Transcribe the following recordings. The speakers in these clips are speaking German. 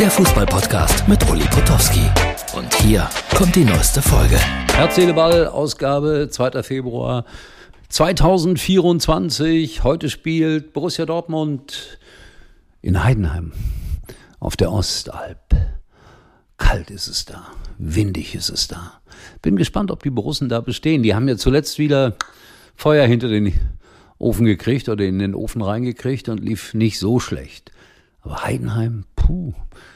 der Fußballpodcast mit Uli Potowski. Und hier kommt die neueste Folge. Herz, Seele, Ball, Ausgabe 2. Februar 2024. Heute spielt Borussia Dortmund in Heidenheim auf der Ostalb. Kalt ist es da, windig ist es da. Bin gespannt, ob die Borussen da bestehen. Die haben ja zuletzt wieder Feuer hinter den Ofen gekriegt oder in den Ofen reingekriegt und lief nicht so schlecht. Aber Heidenheim, puh,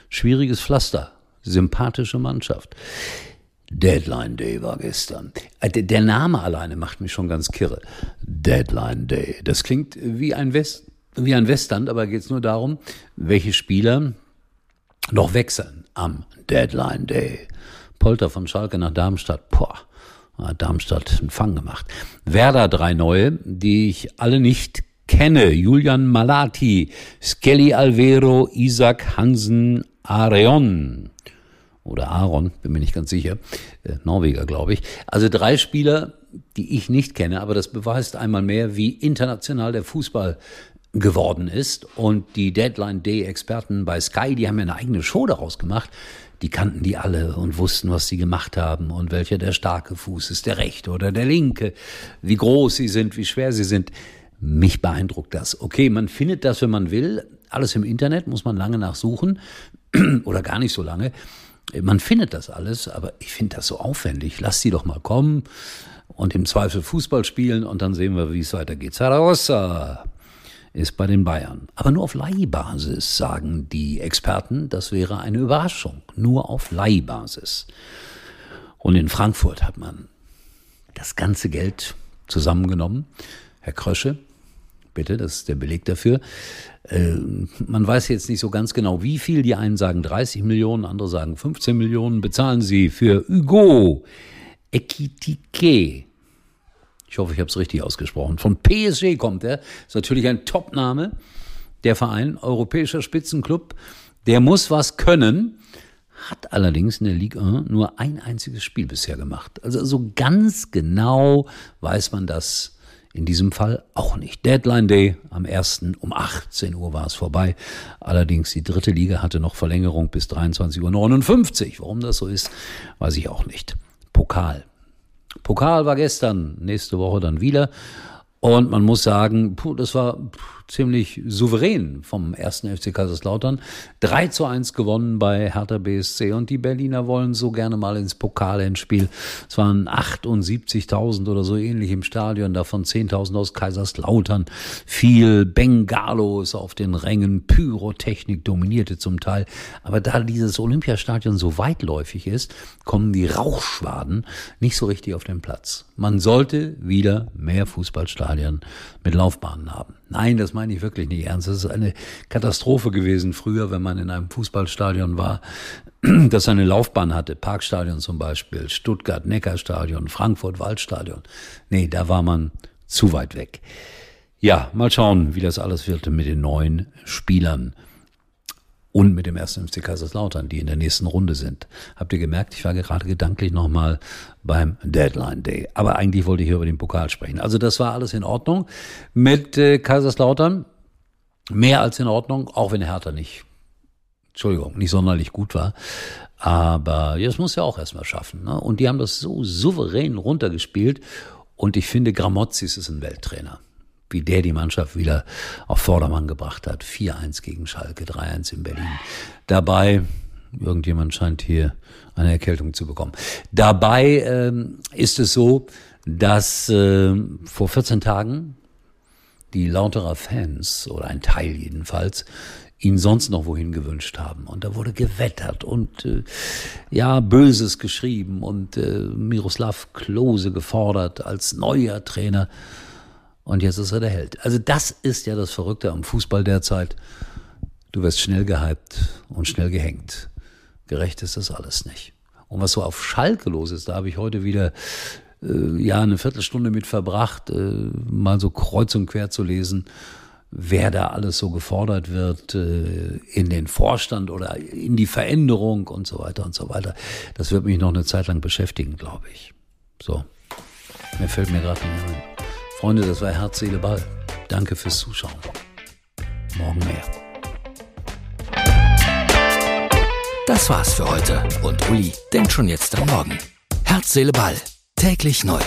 schwieriges Pflaster. Sympathische Mannschaft. Deadline Day war gestern. Äh, der Name alleine macht mich schon ganz kirre. Deadline Day. Das klingt wie ein, West, wie ein Western, aber geht es nur darum, welche Spieler noch wechseln am Deadline Day. Polter von Schalke nach Darmstadt. Boah, hat Darmstadt einen Fang gemacht. Werder drei neue, die ich alle nicht kenne. Julian Malati, Skelly Alvero, Isaac Hansen, Areon oder Aaron, bin mir nicht ganz sicher, äh, Norweger, glaube ich. Also drei Spieler, die ich nicht kenne, aber das beweist einmal mehr, wie international der Fußball geworden ist. Und die Deadline Day Experten bei Sky, die haben ja eine eigene Show daraus gemacht. Die kannten die alle und wussten, was sie gemacht haben und welcher der starke Fuß ist, der rechte oder der linke, wie groß sie sind, wie schwer sie sind. Mich beeindruckt das. Okay, man findet das, wenn man will. Alles im Internet muss man lange nachsuchen oder gar nicht so lange. Man findet das alles, aber ich finde das so aufwendig. Lass sie doch mal kommen und im Zweifel Fußball spielen und dann sehen wir, wie es weitergeht. Zaragoza ist bei den Bayern. Aber nur auf Leihbasis, sagen die Experten. Das wäre eine Überraschung. Nur auf Leihbasis. Und in Frankfurt hat man das ganze Geld zusammengenommen. Herr Krösche, bitte, das ist der Beleg dafür. Äh, man weiß jetzt nicht so ganz genau, wie viel. Die einen sagen 30 Millionen, andere sagen 15 Millionen. Bezahlen Sie für Hugo Ekitike ich hoffe, ich habe es richtig ausgesprochen. Von PSG kommt er. Ist natürlich ein Top-Name. Der Verein, europäischer Spitzenclub, der muss was können, hat allerdings in der Ligue 1 nur ein einziges Spiel bisher gemacht. Also so ganz genau weiß man das in diesem Fall auch nicht. Deadline Day am 1. um 18 Uhr war es vorbei. Allerdings die dritte Liga hatte noch Verlängerung bis 23.59 Uhr. Warum das so ist, weiß ich auch nicht. Pokal. Pokal war gestern, nächste Woche dann wieder. Und man muss sagen, puh, das war ziemlich souverän vom ersten FC Kaiserslautern. 3 zu 1 gewonnen bei Hertha BSC und die Berliner wollen so gerne mal ins Pokalendspiel. Es waren 78.000 oder so ähnlich im Stadion, davon 10.000 aus Kaiserslautern. Viel Bengalos auf den Rängen, Pyrotechnik dominierte zum Teil. Aber da dieses Olympiastadion so weitläufig ist, kommen die Rauchschwaden nicht so richtig auf den Platz. Man sollte wieder mehr Fußballstadien mit Laufbahnen haben. Nein, das meine ich wirklich nicht ernst. Das ist eine Katastrophe gewesen früher, wenn man in einem Fußballstadion war, das eine Laufbahn hatte. Parkstadion zum Beispiel, Stuttgart, Neckarstadion, Frankfurt, Waldstadion. Nee, da war man zu weit weg. Ja, mal schauen, wie das alles wird mit den neuen Spielern und mit dem ersten FC Kaiserslautern, die in der nächsten Runde sind. Habt ihr gemerkt, ich war gerade gedanklich nochmal beim Deadline Day. Aber eigentlich wollte ich hier über den Pokal sprechen. Also das war alles in Ordnung mit äh, Kaiserslautern. Mehr als in Ordnung, auch wenn Hertha nicht, Entschuldigung, nicht sonderlich gut war. Aber das muss ja auch erstmal schaffen. Ne? Und die haben das so souverän runtergespielt. Und ich finde, Gramozis ist ein Welttrainer wie der die Mannschaft wieder auf Vordermann gebracht hat. 4-1 gegen Schalke, 3-1 in Berlin. Dabei, irgendjemand scheint hier eine Erkältung zu bekommen. Dabei ähm, ist es so, dass äh, vor 14 Tagen die lauterer Fans, oder ein Teil jedenfalls, ihn sonst noch wohin gewünscht haben. Und da wurde gewettert und äh, ja, Böses geschrieben und äh, Miroslav Klose gefordert als neuer Trainer. Und jetzt ist er der Held. Also das ist ja das Verrückte am Fußball derzeit. Du wirst schnell gehypt und schnell gehängt. Gerecht ist das alles nicht. Und was so auf Schalke los ist, da habe ich heute wieder äh, ja eine Viertelstunde mit verbracht, äh, mal so kreuz und quer zu lesen, wer da alles so gefordert wird äh, in den Vorstand oder in die Veränderung und so weiter und so weiter. Das wird mich noch eine Zeit lang beschäftigen, glaube ich. So, mir fällt mir gerade nicht ein. Freunde, das war Herz, Seele, Ball. Danke fürs Zuschauen. Morgen mehr. Das war's für heute und Uli denkt schon jetzt am Morgen. Herz, Seele, Ball. Täglich neu.